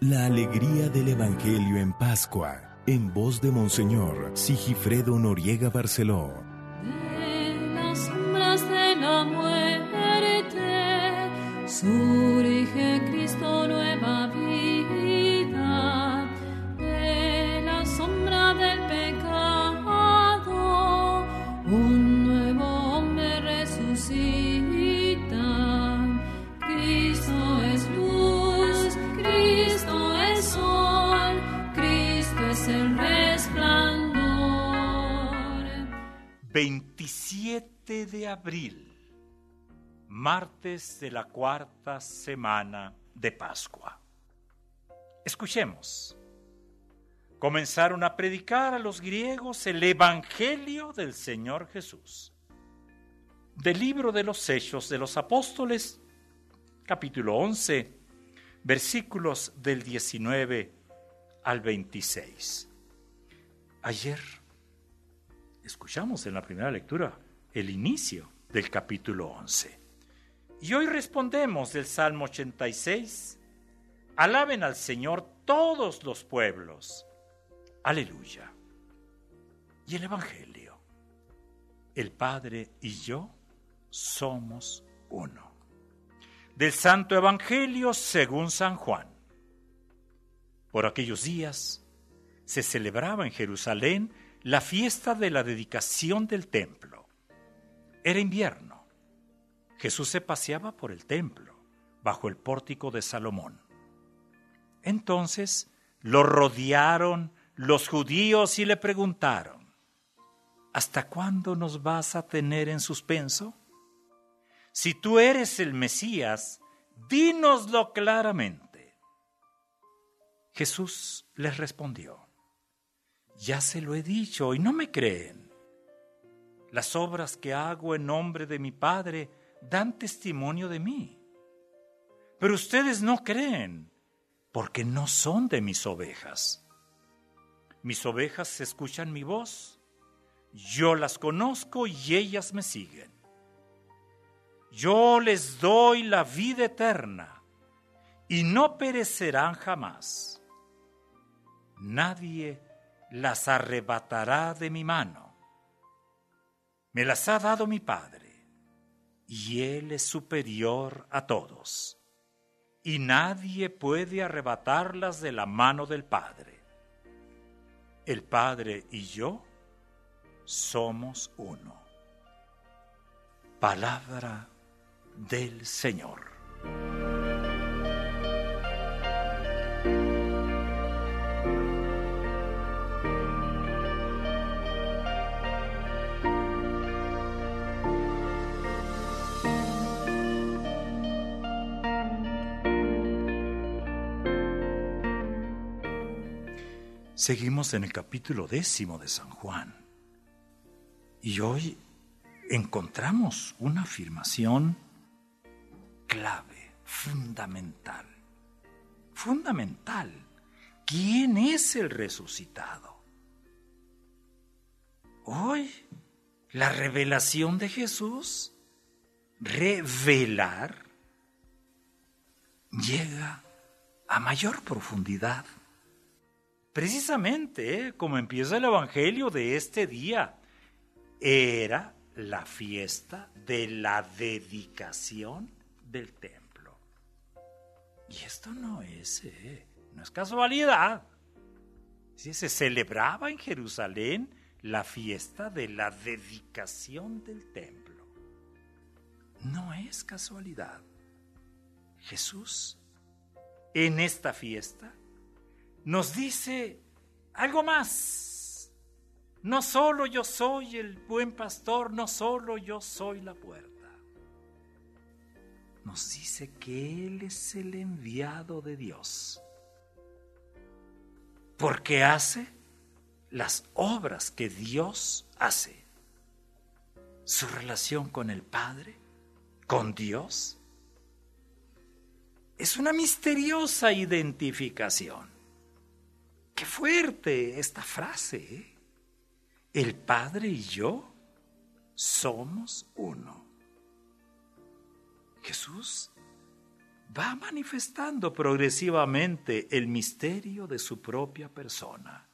La alegría del Evangelio en Pascua, en voz de Monseñor Sigifredo Noriega Barceló. De las sombras de la muerte surge Cristo 27 de abril, martes de la cuarta semana de Pascua. Escuchemos. Comenzaron a predicar a los griegos el Evangelio del Señor Jesús. Del libro de los Hechos de los Apóstoles, capítulo 11, versículos del 19 al 26. Ayer escuchamos en la primera lectura el inicio del capítulo 11. Y hoy respondemos del Salmo 86. Alaben al Señor todos los pueblos. Aleluya. Y el Evangelio. El Padre y yo somos uno. Del Santo Evangelio según San Juan. Por aquellos días se celebraba en Jerusalén la fiesta de la dedicación del templo. Era invierno. Jesús se paseaba por el templo, bajo el pórtico de Salomón. Entonces lo rodearon los judíos y le preguntaron, ¿Hasta cuándo nos vas a tener en suspenso? Si tú eres el Mesías, dínoslo claramente. Jesús les respondió, ya se lo he dicho y no me creen. Las obras que hago en nombre de mi Padre dan testimonio de mí. Pero ustedes no creen, porque no son de mis ovejas. Mis ovejas escuchan mi voz, yo las conozco y ellas me siguen. Yo les doy la vida eterna y no perecerán jamás. Nadie las arrebatará de mi mano. Me las ha dado mi Padre, y Él es superior a todos, y nadie puede arrebatarlas de la mano del Padre. El Padre y yo somos uno. Palabra del Señor. Seguimos en el capítulo décimo de San Juan. Y hoy encontramos una afirmación clave, fundamental. Fundamental. ¿Quién es el resucitado? Hoy, la revelación de Jesús, revelar, llega a mayor profundidad. Precisamente, ¿eh? como empieza el Evangelio de este día, era la fiesta de la dedicación del templo. Y esto no es, ¿eh? no es casualidad. Sí, se celebraba en Jerusalén la fiesta de la dedicación del templo. No es casualidad. Jesús, en esta fiesta, nos dice algo más. No solo yo soy el buen pastor, no solo yo soy la puerta. Nos dice que Él es el enviado de Dios. Porque hace las obras que Dios hace. Su relación con el Padre, con Dios, es una misteriosa identificación. Qué fuerte esta frase. ¿eh? El Padre y yo somos uno. Jesús va manifestando progresivamente el misterio de su propia persona.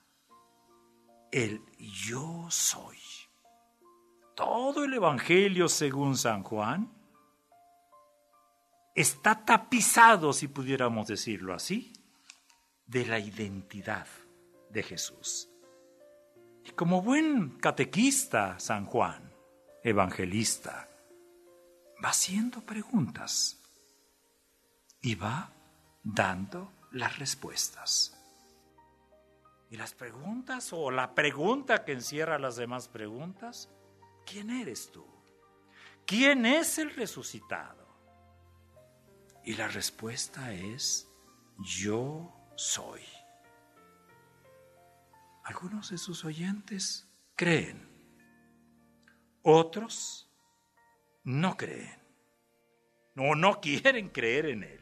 El yo soy. Todo el Evangelio según San Juan está tapizado, si pudiéramos decirlo así, de la identidad de Jesús. Y como buen catequista, San Juan, evangelista, va haciendo preguntas y va dando las respuestas. Y las preguntas o la pregunta que encierra las demás preguntas, ¿quién eres tú? ¿Quién es el resucitado? Y la respuesta es, yo soy. Algunos de sus oyentes creen, otros no creen, o no quieren creer en Él.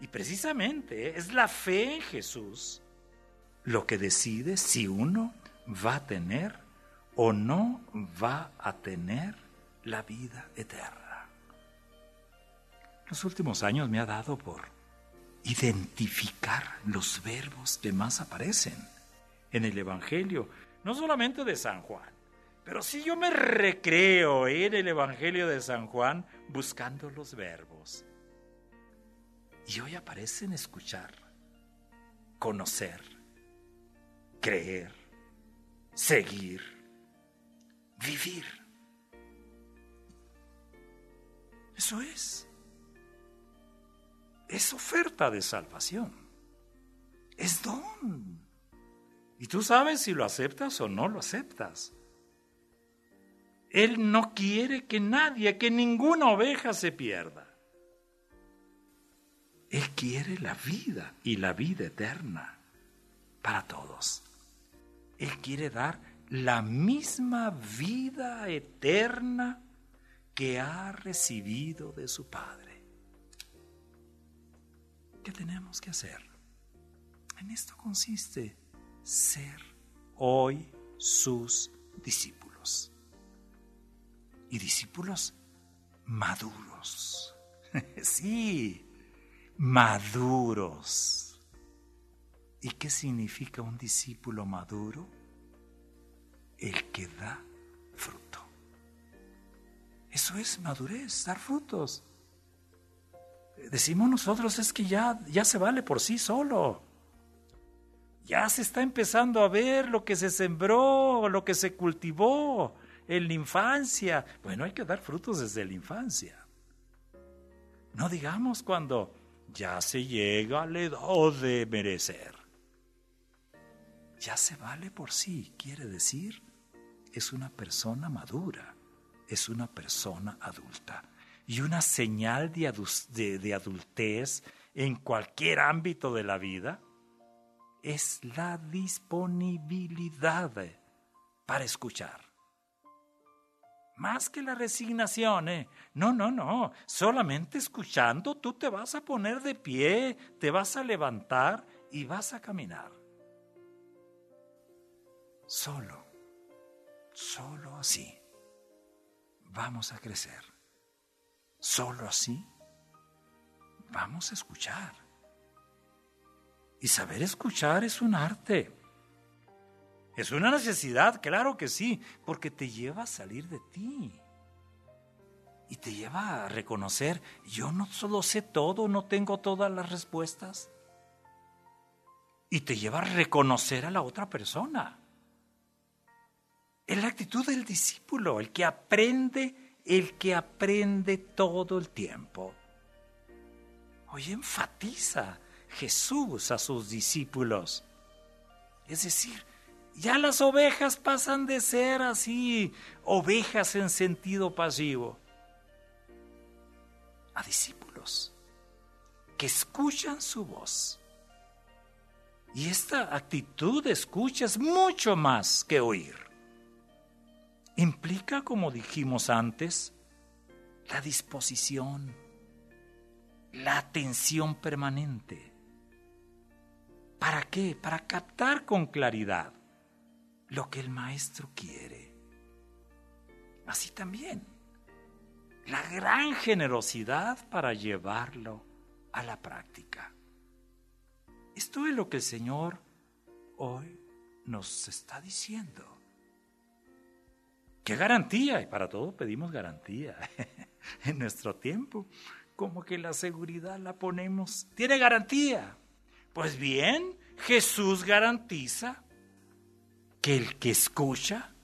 Y precisamente es la fe en Jesús lo que decide si uno va a tener o no va a tener la vida eterna. Los últimos años me ha dado por identificar los verbos que más aparecen en el Evangelio, no solamente de San Juan, pero si yo me recreo en el Evangelio de San Juan buscando los verbos. Y hoy aparecen escuchar, conocer, creer, seguir, vivir. Eso es. Es oferta de salvación. Es don. Y tú sabes si lo aceptas o no lo aceptas. Él no quiere que nadie, que ninguna oveja se pierda. Él quiere la vida y la vida eterna para todos. Él quiere dar la misma vida eterna que ha recibido de su Padre. ¿Qué tenemos que hacer? En esto consiste ser hoy sus discípulos. Y discípulos maduros. sí, maduros. ¿Y qué significa un discípulo maduro? El que da fruto. Eso es madurez, dar frutos. Decimos nosotros es que ya, ya se vale por sí solo. Ya se está empezando a ver lo que se sembró, lo que se cultivó en la infancia. Bueno, hay que dar frutos desde la infancia. No digamos cuando ya se llega a la edad de merecer. Ya se vale por sí, quiere decir, es una persona madura, es una persona adulta. Y una señal de, de adultez en cualquier ámbito de la vida es la disponibilidad para escuchar. Más que la resignación, ¿eh? No, no, no. Solamente escuchando tú te vas a poner de pie, te vas a levantar y vas a caminar. Solo, solo así vamos a crecer. Solo así vamos a escuchar. Y saber escuchar es un arte. Es una necesidad, claro que sí, porque te lleva a salir de ti. Y te lleva a reconocer, yo no solo sé todo, no tengo todas las respuestas. Y te lleva a reconocer a la otra persona. Es la actitud del discípulo, el que aprende, el que aprende todo el tiempo. Hoy enfatiza Jesús a sus discípulos. Es decir, ya las ovejas pasan de ser así, ovejas en sentido pasivo, a discípulos que escuchan su voz. Y esta actitud de escucha es mucho más que oír. Implica, como dijimos antes, la disposición, la atención permanente ¿Para qué? Para captar con claridad lo que el maestro quiere. Así también, la gran generosidad para llevarlo a la práctica. Esto es lo que el Señor hoy nos está diciendo. ¿Qué garantía? Y para todo pedimos garantía en nuestro tiempo. Como que la seguridad la ponemos. ¿Tiene garantía? Pues bien, Jesús garantiza que el que escucha,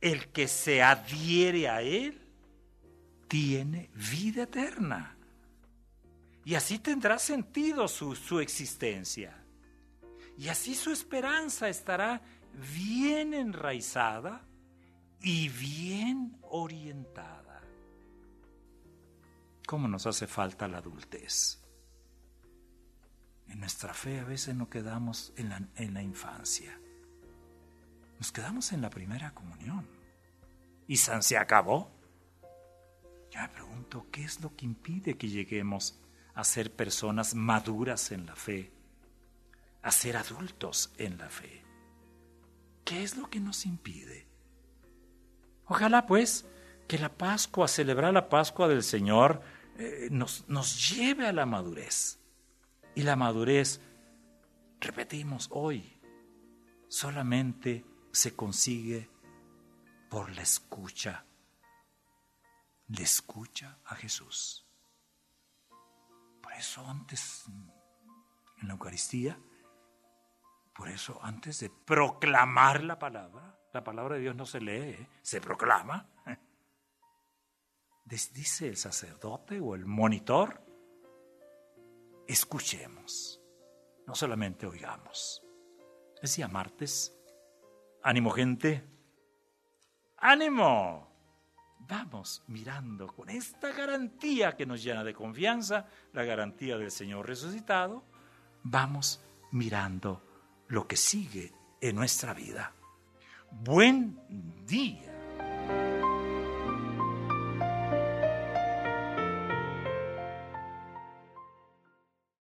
el que se adhiere a Él, tiene vida eterna. Y así tendrá sentido su, su existencia. Y así su esperanza estará bien enraizada y bien orientada. ¿Cómo nos hace falta la adultez? En nuestra fe a veces nos quedamos en la, infancia. Nos quedamos en la primera comunión. Y se acabó. Yo me pregunto, ¿qué es lo que impide que lleguemos a ser personas maduras en la fe? A ser adultos en la fe. ¿Qué es lo que nos impide? Ojalá pues que la Pascua, celebrar la Pascua del Señor, eh, nos, nos lleve a la madurez. Y la madurez, repetimos hoy, solamente se consigue por la escucha. La escucha a Jesús. Por eso antes, en la Eucaristía, por eso antes de proclamar la palabra, la palabra de Dios no se lee, se proclama. Dice el sacerdote o el monitor, escuchemos, no solamente oigamos. Es día martes. Ánimo gente. Ánimo. Vamos mirando con esta garantía que nos llena de confianza, la garantía del Señor resucitado, vamos mirando lo que sigue en nuestra vida. Buen día.